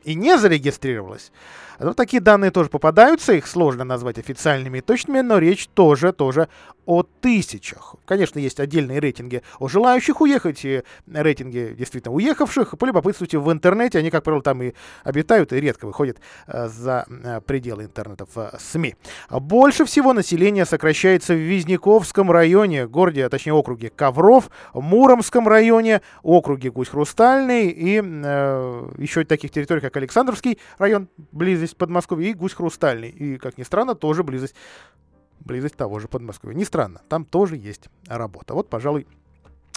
Speaker 3: и не зарегистрировалось. Ну, такие данные тоже попадаются, их сложно назвать официальными и точными, но речь тоже, тоже о тысячах. Конечно, есть отдельные рейтинги о желающих уехать, и рейтинги действительно уехавших. Полюбопытствуйте в интернете, они, как правило, там и обитают, и редко выходят э, за э, пределы интернета в э, СМИ. Больше всего население сокращается в Визняковском районе, городе, а точнее округе Ковров, Муромском районе, округе Гусь-Хрустальный и э, еще таких территорий, как Александровский район, близость Подмосковья, и Гусь-Хрустальный. И, как ни странно, тоже близость близость того же Подмосковья. Не странно, там тоже есть работа. Вот, пожалуй,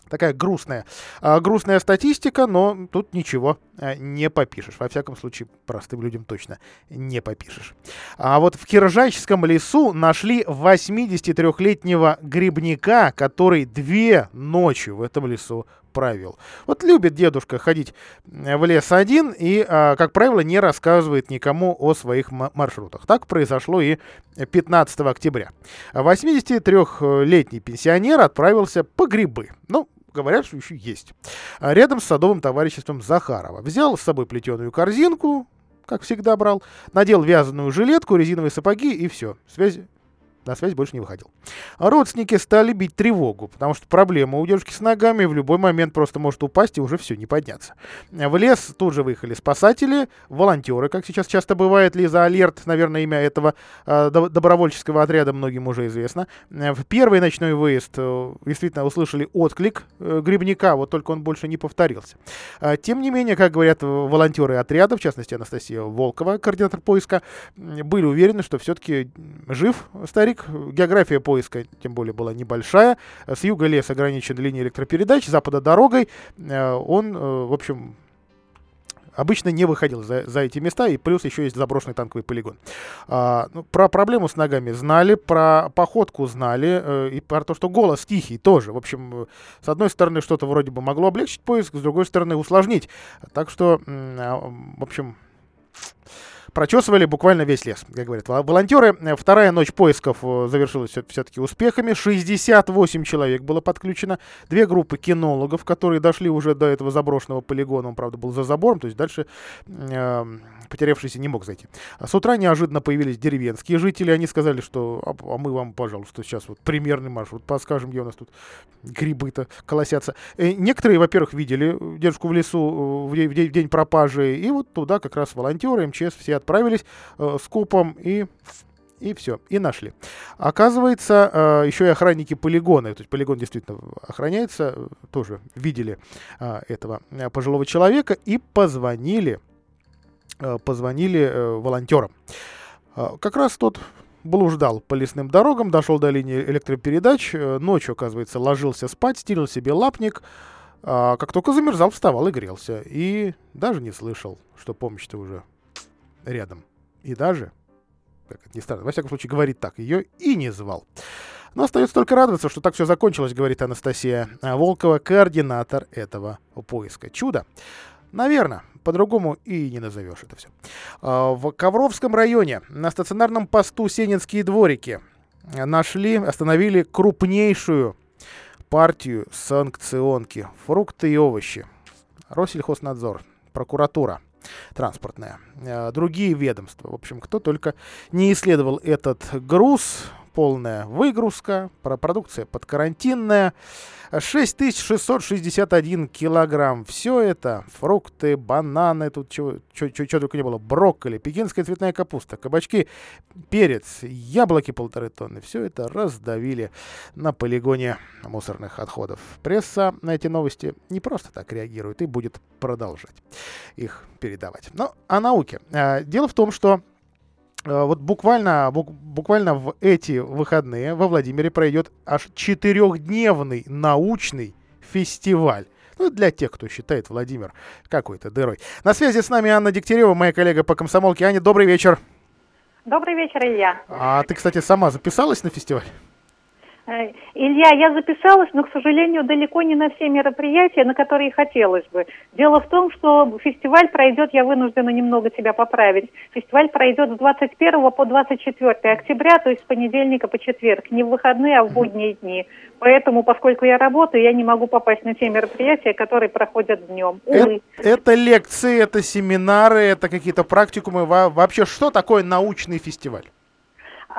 Speaker 3: такая грустная, а, грустная статистика, но тут ничего не попишешь. Во всяком случае, простым людям точно не попишешь. А вот в Киржачском лесу нашли 83-летнего грибника, который две ночи в этом лесу правил. Вот любит дедушка ходить в лес один и, а, как правило, не рассказывает никому о своих маршрутах. Так произошло и 15 октября. 83-летний пенсионер отправился по грибы. Ну, говорят, что еще есть. Рядом с садовым товариществом Захарова. Взял с собой плетеную корзинку, как всегда брал, надел вязаную жилетку, резиновые сапоги и все. Связь на связь больше не выходил. Родственники стали бить тревогу, потому что проблема у девушки с ногами в любой момент просто может упасть и уже все, не подняться. В лес тут же выехали спасатели, волонтеры, как сейчас часто бывает, Лиза Алерт, наверное, имя этого э, добровольческого отряда многим уже известно. В первый ночной выезд э, действительно услышали отклик э, грибника, вот только он больше не повторился. Э, тем не менее, как говорят волонтеры отряда, в частности Анастасия Волкова, координатор поиска, были уверены, что все-таки жив старик, Ник. География поиска, тем более, была небольшая. С юга лес ограничен линией электропередач, с запада дорогой. Э, он, э, в общем, обычно не выходил за, за эти места, и плюс еще есть заброшенный танковый полигон. А, ну, про проблему с ногами знали, про походку знали, э, и про то, что голос тихий тоже. В общем, с одной стороны, что-то вроде бы могло облегчить поиск, с другой стороны, усложнить. Так что, э, в общем, прочесывали буквально весь лес, как говорят волонтеры. Вторая ночь поисков завершилась все-таки успехами. 68 человек было подключено. Две группы кинологов, которые дошли уже до этого заброшенного полигона. Он, правда, был за забором, то есть дальше э, потерявшийся не мог зайти. С утра неожиданно появились деревенские жители. Они сказали, что а, а мы вам, пожалуйста, сейчас вот примерный маршрут подскажем, где у нас тут грибы-то колосятся. И некоторые, во-первых, видели в лесу в день, в день пропажи. И вот туда как раз волонтеры, МЧС все отправились э, с копом и и все, и нашли. Оказывается, э, еще и охранники полигона, то есть полигон действительно охраняется, тоже видели э, этого пожилого человека и позвонили Э, позвонили э, волонтерам. Э, как раз тот блуждал по лесным дорогам, дошел до линии электропередач, ночью, оказывается, ложился спать, стелил себе лапник, а как только замерзал, вставал и грелся. И даже не слышал, что помощь-то уже рядом. И даже, как это ни странно, во всяком случае, говорит так, ее и не звал. Но остается только радоваться, что так все закончилось, говорит Анастасия Волкова, координатор этого поиска. Чудо. Наверное, по-другому и не назовешь это все. А, в Ковровском районе на стационарном посту Сенинские дворики нашли, остановили крупнейшую партию санкционки. Фрукты и овощи. Россельхознадзор, прокуратура транспортная, а, другие ведомства. В общем, кто только не исследовал этот груз, полная выгрузка, продукция подкарантинная. 6661 килограмм. Все это фрукты, бананы, тут чего, чего, чего только не было. Брокколи, пекинская цветная капуста, кабачки, перец, яблоки полторы тонны. Все это раздавили на полигоне мусорных отходов. Пресса на эти новости не просто так реагирует и будет продолжать их передавать. Но о науке. А, дело в том, что вот буквально, буквально в эти выходные во Владимире пройдет аж четырехдневный научный фестиваль. Ну, для тех, кто считает Владимир какой-то дырой. На связи с нами Анна Дегтярева, моя коллега по комсомолке. Аня, добрый вечер.
Speaker 14: Добрый вечер, Илья.
Speaker 3: А ты, кстати, сама записалась на фестиваль?
Speaker 14: Э, Илья, я записалась, но, к сожалению, далеко не на все мероприятия, на которые хотелось бы. Дело в том, что фестиваль пройдет, я вынуждена немного тебя поправить, фестиваль пройдет с 21 по 24 октября, то есть с понедельника по четверг, не в выходные, а в будние дни. Поэтому, поскольку я работаю, я не могу попасть на те мероприятия, которые проходят днем.
Speaker 3: Увы. Это, это лекции, это семинары, это какие-то практикумы. Вообще, что такое научный фестиваль?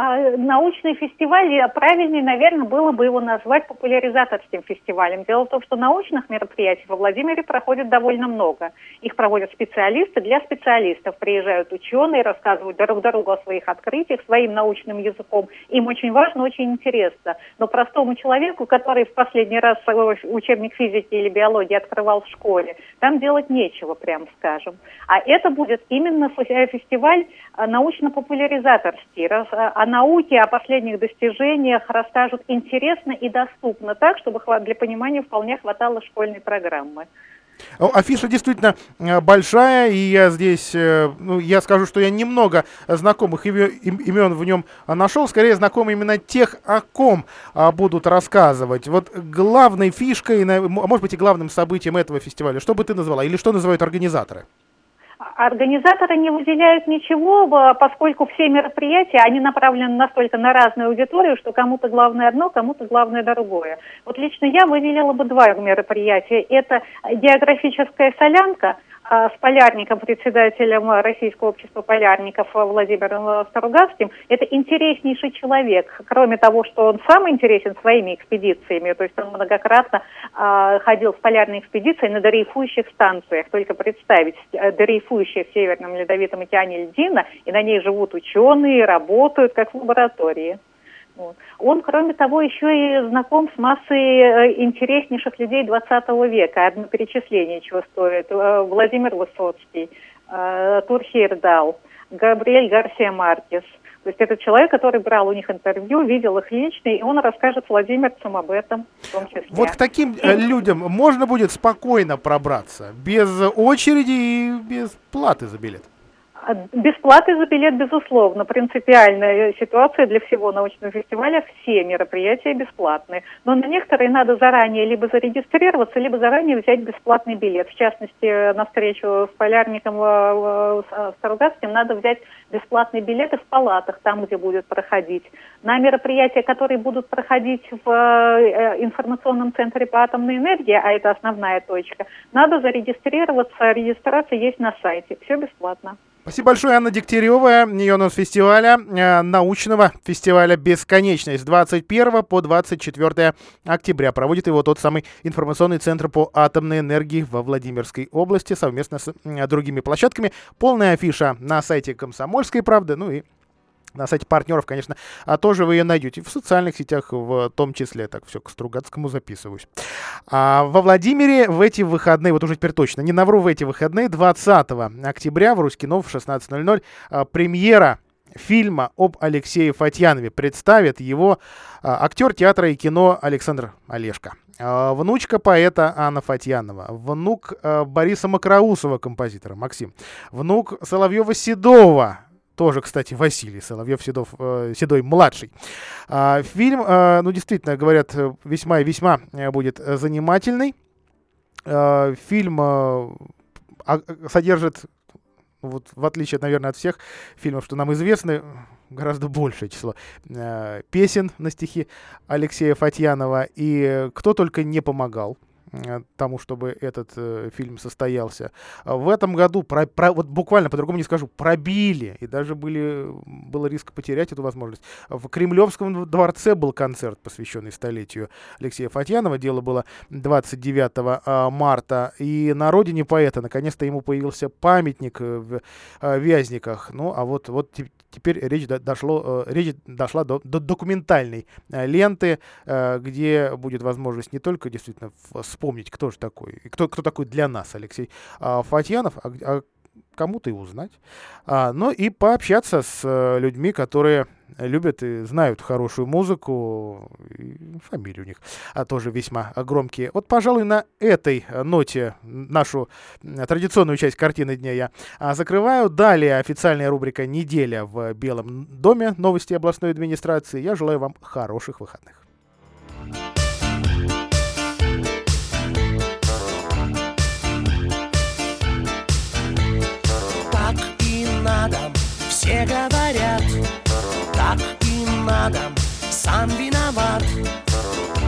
Speaker 14: А, научный фестиваль, правильнее, наверное, было бы его назвать популяризаторским фестивалем. Дело в том, что научных мероприятий во Владимире проходит довольно много. Их проводят специалисты для специалистов. Приезжают ученые, рассказывают друг другу о своих открытиях своим научным языком. Им очень важно, очень интересно. Но простому человеку, который в последний раз учебник физики или биологии открывал в школе, там делать нечего, прям скажем. А это будет именно фестиваль а, научно-популяризаторский а науке, о последних достижениях расскажут интересно и доступно, так, чтобы для понимания вполне хватало школьной программы.
Speaker 3: Афиша действительно э, большая, и я здесь, э, ну, я скажу, что я немного знакомых имен в нем нашел, скорее знакомы именно тех, о ком а, будут рассказывать. Вот главной фишкой, может быть и главным событием этого фестиваля, что бы ты назвала, или что называют организаторы?
Speaker 14: Организаторы не выделяют ничего, поскольку все мероприятия, они направлены настолько на разную аудиторию, что кому-то главное одно, кому-то главное другое. Вот лично я выделила бы два мероприятия. Это географическая солянка – с полярником, председателем Российского общества полярников Владимиром Старугавским, это интереснейший человек. Кроме того, что он сам интересен своими экспедициями, то есть он многократно э, ходил в полярные экспедиции на дрейфующих станциях. Только представить, э, дрейфующая в Северном Ледовитом океане льдина, и на ней живут ученые, работают как в лаборатории. Он, кроме того, еще и знаком с массой э, интереснейших людей 20 века. Одно перечисление чего стоит. Э, Владимир Высоцкий, э, Турхейрдал, Габриэль Гарсия Маркес. То есть это человек, который брал у них интервью, видел их лично, и он расскажет владимирцам об этом в том числе.
Speaker 3: Вот к таким людям можно будет спокойно пробраться, без очереди и без платы за билет?
Speaker 14: Бесплаты за билет, безусловно, принципиальная ситуация для всего научного фестиваля. Все мероприятия бесплатные. Но на некоторые надо заранее либо зарегистрироваться, либо заранее взять бесплатный билет. В частности, на встречу с полярником Старугацким надо взять бесплатные билеты в палатах, там, где будет проходить. На мероприятия, которые будут проходить в э, информационном центре по атомной энергии, а это основная точка, надо зарегистрироваться. Регистрация есть на сайте. Все бесплатно.
Speaker 3: Спасибо большое, Анна Дегтярева, нас фестиваля, э, научного фестиваля «Бесконечность». 21 по 24 октября проводит его тот самый информационный центр по атомной энергии во Владимирской области совместно с э, другими площадками. Полная афиша на сайте «Комсомольской правды», ну и на сайте партнеров, конечно, а тоже вы ее найдете. В социальных сетях в том числе. Так, все, к Стругацкому записываюсь. А во Владимире в эти выходные, вот уже теперь точно, не навру, в эти выходные, 20 октября в Рускинов в 16.00 а, премьера фильма об Алексее Фатьянове. Представит его а, актер театра и кино Александр Олешко. А, внучка поэта Анна Фатьянова, внук Бориса Макроусова, композитора Максим, внук Соловьева-Седова, тоже, кстати, Василий Соловьев Седов, э, Седой младший. А, фильм, э, ну, действительно, говорят, весьма и весьма э, будет занимательный. А, фильм а, содержит, вот, в отличие, наверное, от всех фильмов, что нам известны, гораздо большее число э, песен на стихи Алексея Фатьянова. И кто только не помогал Э, тому, чтобы этот э, фильм состоялся. А в этом году, про, про, вот буквально по-другому не скажу, пробили, и даже были, было риск потерять эту возможность. В Кремлевском дворце был концерт, посвященный столетию Алексея Фатьянова. Дело было 29 а, марта. И на родине поэта наконец-то ему появился памятник э, в э, Вязниках. Ну, а вот, вот теперь речь, дошло, речь дошла до, до документальной ленты, где будет возможность не только действительно вспомнить, кто же такой, и кто, кто такой для нас Алексей а, Фатьянов, а, а кому-то и узнать, а, но и пообщаться с людьми, которые любят и знают хорошую музыку, и фамилии у них а, тоже весьма громкие. Вот, пожалуй, на этой ноте нашу традиционную часть картины дня я а, закрываю. Далее официальная рубрика «Неделя в Белом доме. Новости областной администрации». Я желаю вам хороших выходных.
Speaker 15: все говорят, так и надо, сам виноват.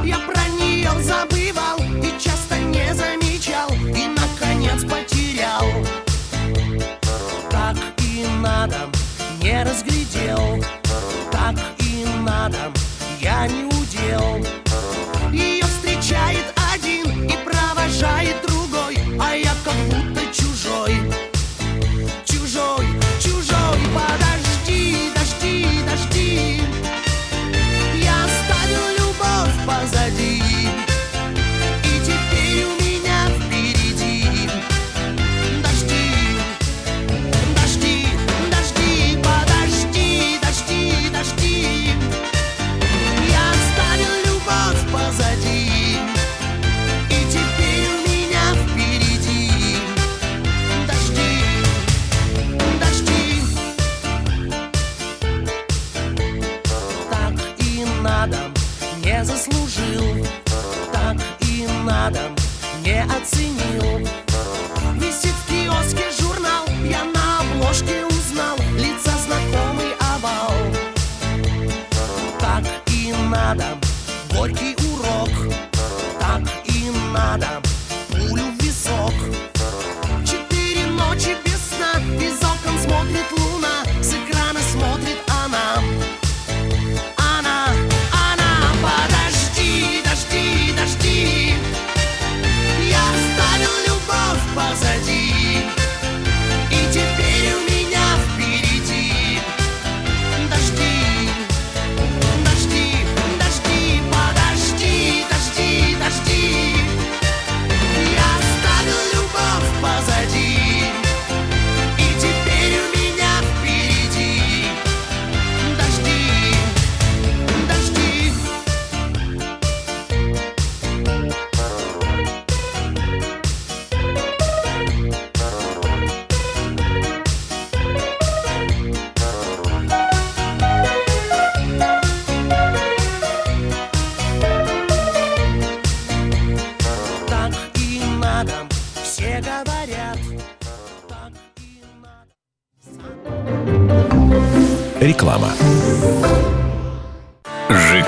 Speaker 15: Я про нее забывал и часто не замечал, и наконец потерял. Так и надо, не разглядел, так и надо, я не удел. Ее встречает один и провожает другой, а я как будто чужой.
Speaker 11: надо,
Speaker 2: горький
Speaker 15: урок, так и надо, пулю в висок. Четыре ночи без сна, из окон смотрит луна.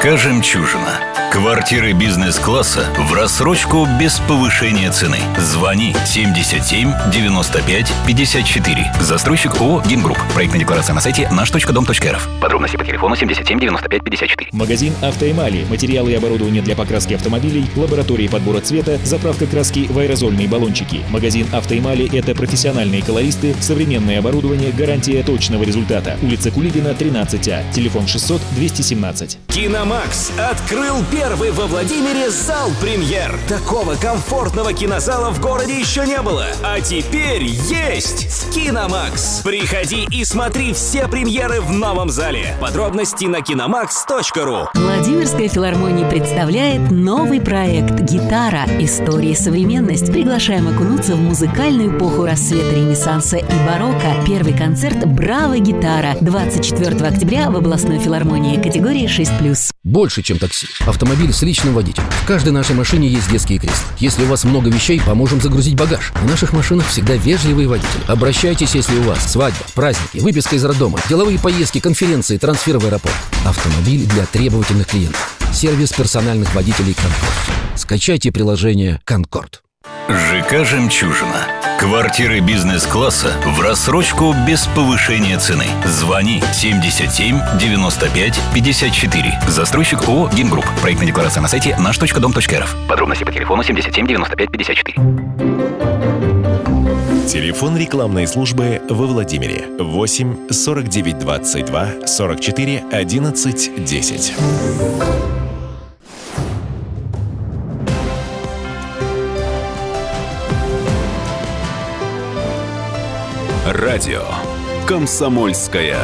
Speaker 2: «Жемчужина». Квартиры бизнес-класса в рассрочку без повышения цены. Звони 77 95 54. Застройщик ООО «Гимгрупп». Проектная декларация на сайте наш.дом.рф. Подробности по телефону 77 95 54.
Speaker 7: Магазин «Автоэмали». Материалы и оборудование для покраски автомобилей, лаборатории подбора цвета, заправка краски в аэрозольные баллончики. Магазин «Автоэмали» — это профессиональные колористы, современное оборудование, гарантия точного результата. Улица Кулибина, 13А. Телефон 600 217.
Speaker 8: Киномакс открыл первый во Владимире зал премьер. Такого комфортного кинозала в городе еще не было. А теперь есть в Киномакс. Приходи и смотри все премьеры в новом зале. Подробности на киномакс.ру.
Speaker 5: Владимирская филармония представляет новый проект «Гитара. История и современность». Приглашаем окунуться в музыкальную эпоху рассвета Ренессанса и барокко. Первый концерт «Браво, гитара» 24 октября в областной филармонии категории 6+.
Speaker 16: Больше, чем такси. Автомобиль с личным водителем. В каждой нашей машине есть детские кресла. Если у вас много вещей, поможем загрузить багаж. В наших машинах всегда вежливые водители. Обращайтесь, если у вас свадьба, праздники, выписка из роддома, деловые поездки, конференции, трансфер в аэропорт. Автомобиль для требовательных клиентов. Сервис персональных водителей «Конкорд». Скачайте приложение «Конкорд».
Speaker 2: ЖК «Жемчужина». Квартиры бизнес-класса в рассрочку без повышения цены. Звони 77 95 54. Застройщик ООО «Гимгрупп». Проектная декларация на сайте наш.дом.рф. Подробности по телефону 77 95 54.
Speaker 11: Телефон рекламной службы во Владимире 8 49 22 44 11 10.
Speaker 17: Радио «Комсомольская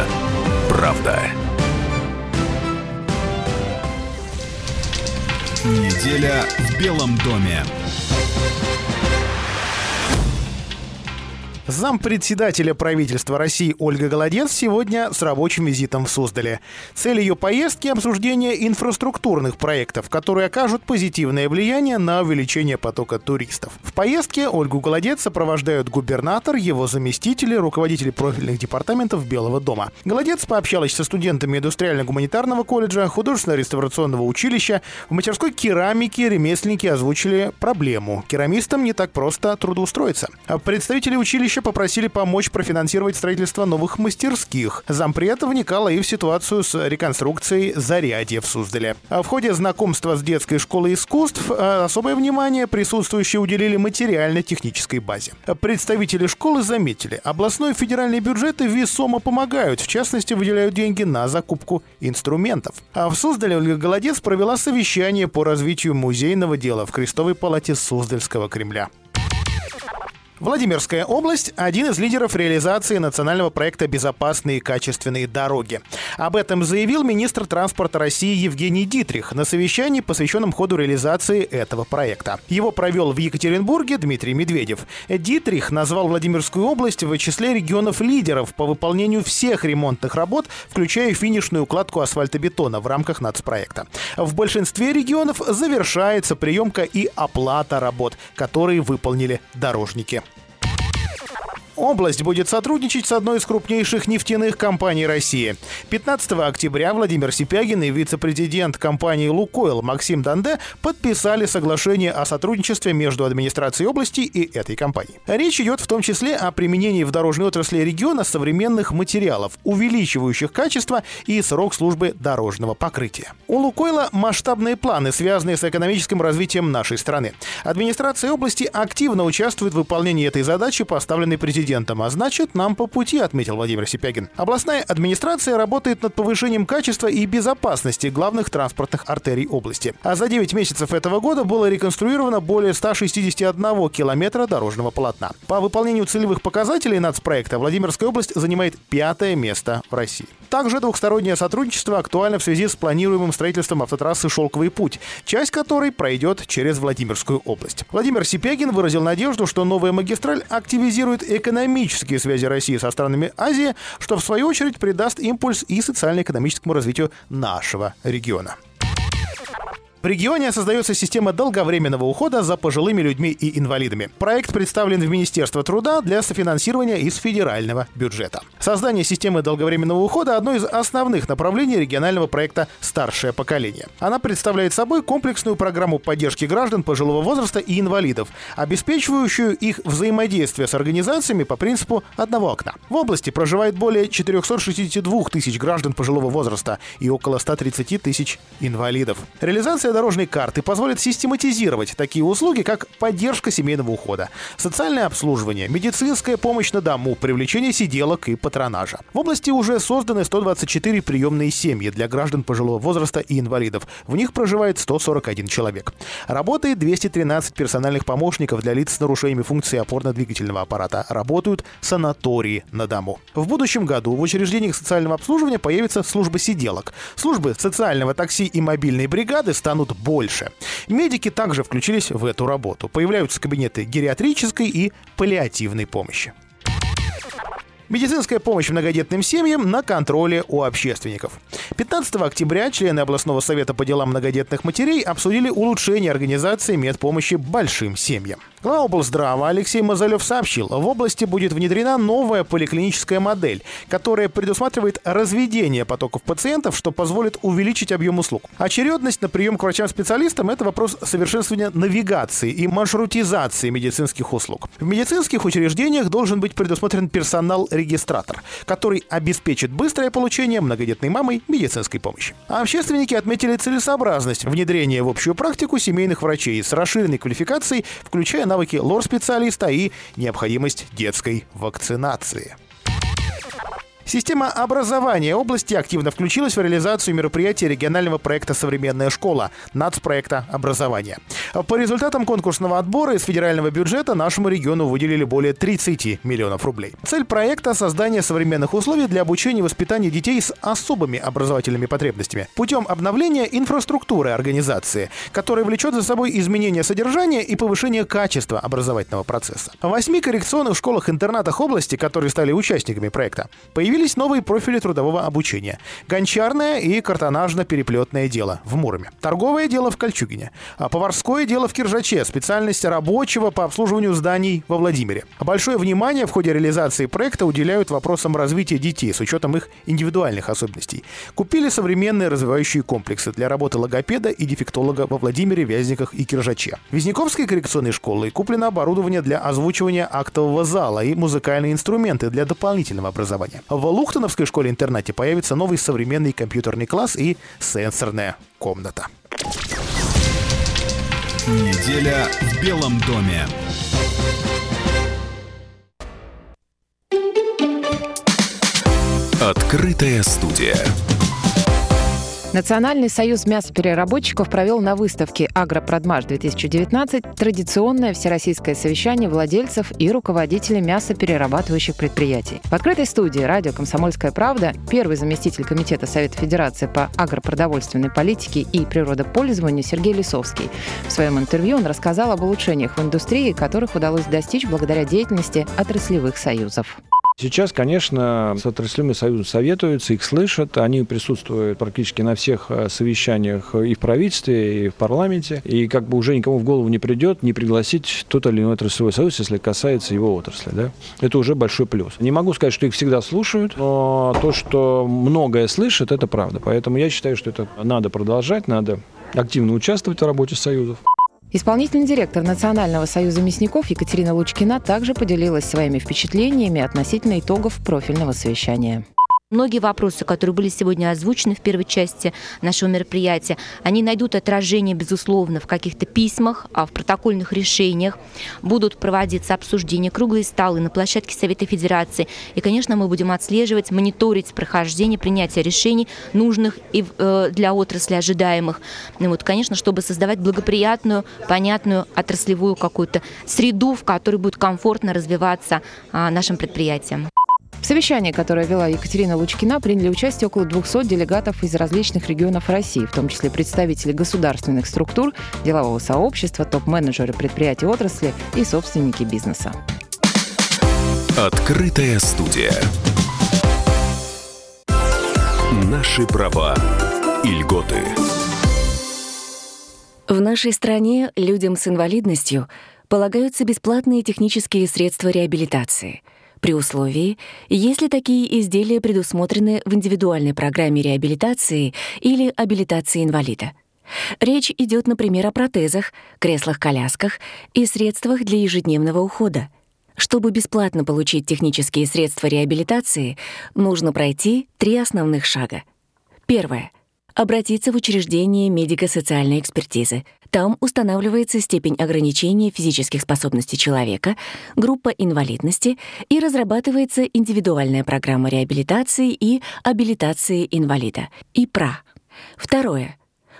Speaker 17: правда».
Speaker 18: Неделя в Белом доме.
Speaker 3: Зампредседателя правительства России Ольга Голодец сегодня с рабочим визитом в Суздале. Цель ее поездки – обсуждение инфраструктурных проектов, которые окажут позитивное влияние на увеличение потока туристов. В поездке Ольгу Голодец сопровождают губернатор, его заместители, руководители профильных департаментов Белого дома. Голодец пообщалась со студентами индустриально-гуманитарного колледжа, художественно-реставрационного училища. В мастерской керамики ремесленники озвучили проблему. Керамистам не так просто трудоустроиться. А Представители училища попросили помочь профинансировать строительство новых мастерских. Зампред вникала и в ситуацию с реконструкцией зарядья в Суздале. А в ходе знакомства с детской школой искусств а, особое внимание присутствующие уделили материально-технической базе. Представители школы заметили, областной и федеральные бюджеты весомо помогают, в частности, выделяют деньги на закупку инструментов. А в Суздале Ольга Голодец провела совещание по развитию музейного дела в Крестовой палате Суздальского Кремля. Владимирская область – один из лидеров реализации национального проекта «Безопасные и качественные дороги». Об этом заявил министр транспорта России Евгений Дитрих на совещании, посвященном ходу реализации этого проекта. Его провел в Екатеринбурге Дмитрий Медведев. Дитрих назвал Владимирскую область в числе регионов-лидеров по выполнению всех ремонтных работ, включая финишную укладку асфальтобетона в рамках нацпроекта. В большинстве регионов завершается приемка и оплата работ, которые выполнили дорожники. Область будет сотрудничать с одной из крупнейших нефтяных компаний России. 15 октября Владимир Сипягин и вице-президент компании «Лукойл» Максим Данде подписали соглашение о сотрудничестве между администрацией области и этой компанией. Речь идет в том числе о применении в дорожной отрасли региона современных материалов, увеличивающих качество и срок службы дорожного покрытия. У «Лукойла» масштабные планы, связанные с экономическим развитием нашей страны. Администрация области активно участвует в выполнении этой задачи, поставленной президентом президентом, а значит, нам по пути, отметил Владимир Сипягин. Областная администрация работает над повышением качества и безопасности главных транспортных артерий области. А за 9 месяцев этого года было реконструировано более 161 километра дорожного полотна. По выполнению целевых показателей нацпроекта Владимирская область занимает пятое место в России. Также двухстороннее сотрудничество актуально в связи с планируемым строительством автотрассы «Шелковый путь», часть которой пройдет через Владимирскую область. Владимир Сипягин выразил надежду, что новая магистраль активизирует экономические связи России со странами Азии, что в свою очередь придаст импульс и социально-экономическому развитию нашего региона. В регионе создается система долговременного ухода за пожилыми людьми и инвалидами. Проект представлен в Министерство труда для софинансирования из федерального бюджета. Создание системы долговременного ухода – одно из основных направлений регионального проекта «Старшее поколение». Она представляет собой комплексную программу поддержки граждан пожилого возраста и инвалидов, обеспечивающую их взаимодействие с организациями по принципу одного окна. В области проживает более 462 тысяч граждан пожилого возраста и около 130 тысяч инвалидов. Реализация дорожной карты позволит систематизировать такие услуги, как поддержка семейного ухода, социальное обслуживание, медицинская помощь на дому, привлечение сиделок и патронажа. В области уже созданы 124 приемные семьи для граждан пожилого возраста и инвалидов. В них проживает 141 человек. Работает 213 персональных помощников для лиц с нарушениями функции опорно-двигательного аппарата. Работают санатории на дому. В будущем году в учреждениях социального обслуживания появится служба сиделок. Службы социального такси и мобильной бригады станут больше. Медики также включились в эту работу. Появляются кабинеты гериатрической и паллиативной помощи. Медицинская помощь многодетным семьям на контроле у общественников. 15 октября члены областного совета по делам многодетных матерей обсудили улучшение организации медпомощи большим семьям. Глава облздрава Алексей Мазалев сообщил, в области будет внедрена новая поликлиническая модель, которая предусматривает разведение потоков пациентов, что позволит увеличить объем услуг. Очередность на прием к врачам-специалистам – это вопрос совершенствования навигации и маршрутизации медицинских услуг. В медицинских учреждениях должен быть предусмотрен персонал-регистратор, который обеспечит быстрое получение многодетной мамой медицинской помощи. Общественники отметили целесообразность внедрения в общую практику семейных врачей с расширенной квалификацией, включая навыки лор-специалиста и необходимость детской вакцинации. Система образования области активно включилась в реализацию мероприятий регионального проекта «Современная школа» нацпроекта образования. По результатам конкурсного отбора из федерального бюджета нашему региону выделили более 30 миллионов рублей. Цель проекта – создание современных условий для обучения и воспитания детей с особыми образовательными потребностями путем обновления инфраструктуры организации, которая влечет за собой изменение содержания и повышение качества образовательного процесса. В восьми коррекционных школах-интернатах области, которые стали участниками проекта, появились Появились новые профили трудового обучения. Гончарное и картонажно-переплетное дело в Муроме. Торговое дело в Кольчугине. А поварское дело в Киржаче. Специальность рабочего по обслуживанию зданий во Владимире. Большое внимание в ходе реализации проекта уделяют вопросам развития детей с учетом их индивидуальных особенностей. Купили современные развивающие комплексы для работы логопеда и дефектолога во Владимире, Вязниках и Киржаче. В Визняковской коррекционной школы куплено оборудование для озвучивания актового зала и музыкальные инструменты для дополнительного образования. В Лухтоновской школе-интернате появится новый современный компьютерный класс и сенсорная комната.
Speaker 18: Неделя в Белом доме.
Speaker 17: Открытая студия.
Speaker 19: Национальный союз мясопереработчиков провел на выставке «Агропродмаш-2019» традиционное всероссийское совещание владельцев и руководителей мясоперерабатывающих предприятий. В открытой студии радио «Комсомольская правда» первый заместитель Комитета Совета Федерации по агропродовольственной политике и природопользованию Сергей Лисовский. В своем интервью он рассказал об улучшениях в индустрии, которых удалось достичь благодаря деятельности отраслевых союзов.
Speaker 20: Сейчас, конечно, с отраслевыми союзом советуются, их слышат, они присутствуют практически на всех э, совещаниях и в правительстве, и в парламенте, и как бы уже никому в голову не придет не пригласить тот или иной отраслевой союз, если касается его отрасли. Да? Это уже большой плюс. Не могу сказать, что их всегда слушают, но то, что многое слышат, это правда. Поэтому я считаю, что это надо продолжать, надо активно участвовать в работе союзов.
Speaker 19: Исполнительный директор Национального союза мясников Екатерина Лучкина также поделилась своими впечатлениями относительно итогов профильного совещания.
Speaker 21: Многие вопросы, которые были сегодня озвучены в первой части нашего мероприятия, они найдут отражение, безусловно, в каких-то письмах, а в протокольных решениях. Будут проводиться обсуждения, круглые столы на площадке Совета Федерации. И, конечно, мы будем отслеживать, мониторить прохождение, принятия решений, нужных и э, для отрасли ожидаемых. И вот, конечно, чтобы создавать благоприятную, понятную отраслевую какую-то среду, в которой будет комфортно развиваться а, нашим предприятиям.
Speaker 19: В совещании, которое вела Екатерина Лучкина, приняли участие около 200 делегатов из различных регионов России, в том числе представители государственных структур, делового сообщества, топ-менеджеры предприятий отрасли и собственники бизнеса.
Speaker 17: Открытая студия. Наши права и льготы.
Speaker 5: В нашей стране людям с инвалидностью полагаются бесплатные технические средства реабилитации при условии, если такие изделия предусмотрены в индивидуальной программе реабилитации или абилитации инвалида. Речь идет, например, о протезах, креслах-колясках и средствах для ежедневного ухода. Чтобы бесплатно получить технические средства реабилитации, нужно пройти три основных шага. Первое обратиться в учреждение медико-социальной экспертизы. Там устанавливается степень ограничения физических способностей человека, группа инвалидности и разрабатывается индивидуальная программа реабилитации и абилитации инвалида, ИПРА. Второе.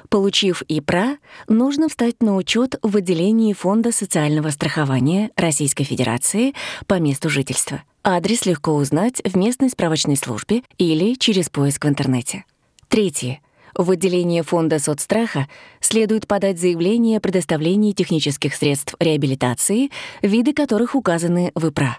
Speaker 5: Получив ИПРА, нужно встать на учет в отделении Фонда социального страхования Российской Федерации по месту жительства. Адрес легко узнать в местной справочной службе или через поиск в интернете. Третье. В отделение Фонда соцстраха следует подать заявление о предоставлении технических средств реабилитации, виды которых указаны в ИПРА.